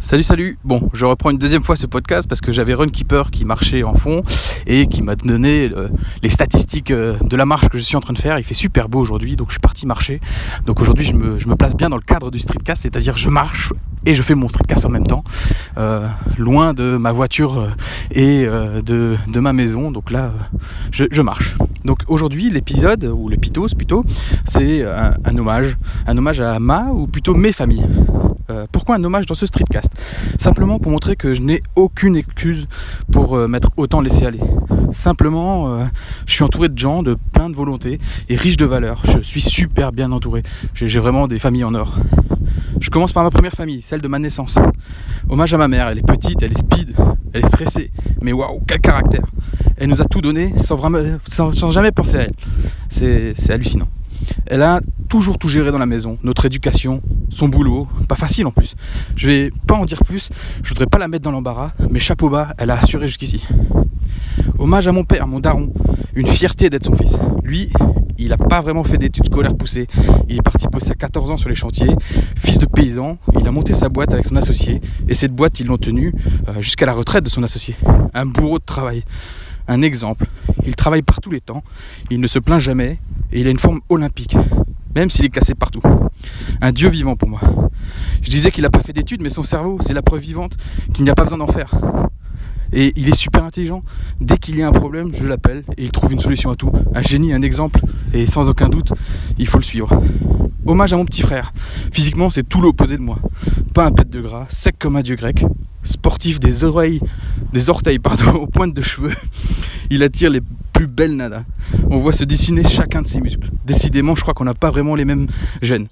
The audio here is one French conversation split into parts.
Salut, salut. Bon, je reprends une deuxième fois ce podcast parce que j'avais Runkeeper qui marchait en fond et qui m'a donné euh, les statistiques euh, de la marche que je suis en train de faire. Il fait super beau aujourd'hui, donc je suis parti marcher. Donc aujourd'hui, je me, place bien dans le cadre du streetcast, c'est-à-dire je marche et je fais mon streetcast en même temps, euh, loin de ma voiture et de, ma maison. Donc là, je, marche. Donc aujourd'hui, l'épisode, ou l'épitos plutôt, c'est un, hommage. Un hommage à ma, ou plutôt mes familles? Euh, pourquoi un hommage dans ce streetcast? Simplement pour montrer que je n'ai aucune excuse pour euh, m'être autant laissé aller. Simplement, euh, je suis entouré de gens de plein de volontés et riches de valeurs. Je suis super bien entouré. J'ai vraiment des familles en or. Je commence par ma première famille, celle de ma naissance. Hommage à ma mère, elle est petite, elle est speed, elle est stressée, mais waouh, quel caractère Elle nous a tout donné sans, vraiment, sans jamais penser à elle. C'est hallucinant. Elle a toujours tout géré dans la maison, notre éducation, son boulot, pas facile en plus. Je vais pas en dire plus, je voudrais pas la mettre dans l'embarras, mais chapeau bas, elle a assuré jusqu'ici. Hommage à mon père, mon daron, une fierté d'être son fils. Lui, il n'a pas vraiment fait d'études scolaires poussées. Il est parti bosser à 14 ans sur les chantiers. Fils de paysan, il a monté sa boîte avec son associé. Et cette boîte, ils l'ont tenue euh, jusqu'à la retraite de son associé. Un bourreau de travail. Un exemple. Il travaille par tous les temps. Il ne se plaint jamais. Et il a une forme olympique. Même s'il est cassé partout. Un dieu vivant pour moi. Je disais qu'il n'a pas fait d'études, mais son cerveau, c'est la preuve vivante qu'il n'y a pas besoin d'en faire. Et il est super intelligent. Dès qu'il y a un problème, je l'appelle et il trouve une solution à tout. Un génie, un exemple. Et sans aucun doute, il faut le suivre. Hommage à mon petit frère. Physiquement, c'est tout l'opposé de moi. Pas un pet de gras, sec comme un dieu grec. Sportif des oreilles, des orteils, pardon, aux pointes de cheveux. Il attire les plus belles nanas. On voit se dessiner chacun de ses muscles. Décidément, je crois qu'on n'a pas vraiment les mêmes gènes.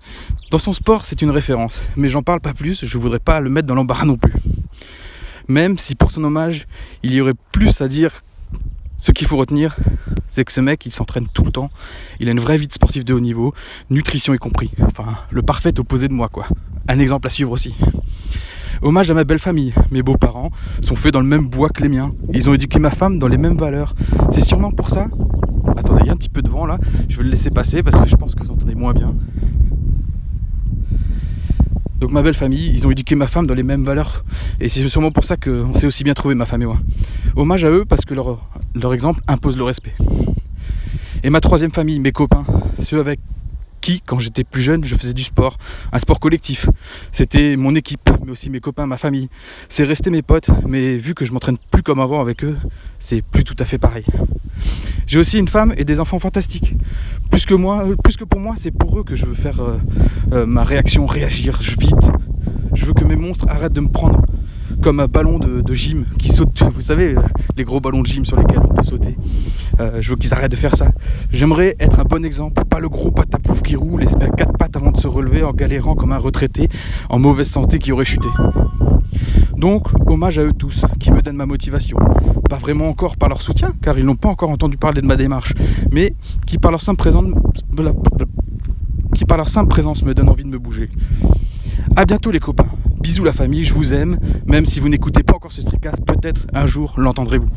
Dans son sport, c'est une référence. Mais j'en parle pas plus, je voudrais pas le mettre dans l'embarras non plus même si pour son hommage, il y aurait plus à dire. Ce qu'il faut retenir, c'est que ce mec, il s'entraîne tout le temps. Il a une vraie vie de sportif de haut niveau, nutrition y compris. Enfin, le parfait opposé de moi, quoi. Un exemple à suivre aussi. Hommage à ma belle famille. Mes beaux-parents sont faits dans le même bois que les miens. Ils ont éduqué ma femme dans les mêmes valeurs. C'est sûrement pour ça. Attendez, il y a un petit peu de vent là. Je vais le laisser passer parce que je pense que vous entendez moins bien. Donc ma belle famille, ils ont éduqué ma femme dans les mêmes valeurs. Et c'est sûrement pour ça qu'on s'est aussi bien trouvé, ma femme et moi. Hommage à eux parce que leur, leur exemple impose le respect. Et ma troisième famille, mes copains, ceux avec qui, quand j'étais plus jeune, je faisais du sport, un sport collectif. C'était mon équipe, mais aussi mes copains, ma famille. C'est resté mes potes, mais vu que je m'entraîne plus comme avant avec eux, c'est plus tout à fait pareil. J'ai aussi une femme et des enfants fantastiques. Plus que moi, plus que pour moi, c'est pour eux que je veux faire euh, euh, ma réaction, réagir je vite. Je veux que mes monstres arrêtent de me prendre comme un ballon de, gym qui saute. Vous savez, les gros ballons de gym sur lesquels on peut sauter. Euh, je veux qu'ils arrêtent de faire ça. J'aimerais être un bon exemple, pas le gros patapouf qui roule et se met à quatre pattes avant de se relever en galérant comme un retraité en mauvaise santé qui aurait chuté. Donc, hommage à eux tous qui me donnent ma motivation. Pas vraiment encore par leur soutien, car ils n'ont pas encore entendu parler de ma démarche, mais qui par leur simple présence, qui par leur simple présence me donnent envie de me bouger. A bientôt les copains. Bisous la famille, je vous aime. Même si vous n'écoutez pas encore ce streetcast, peut-être un jour l'entendrez-vous.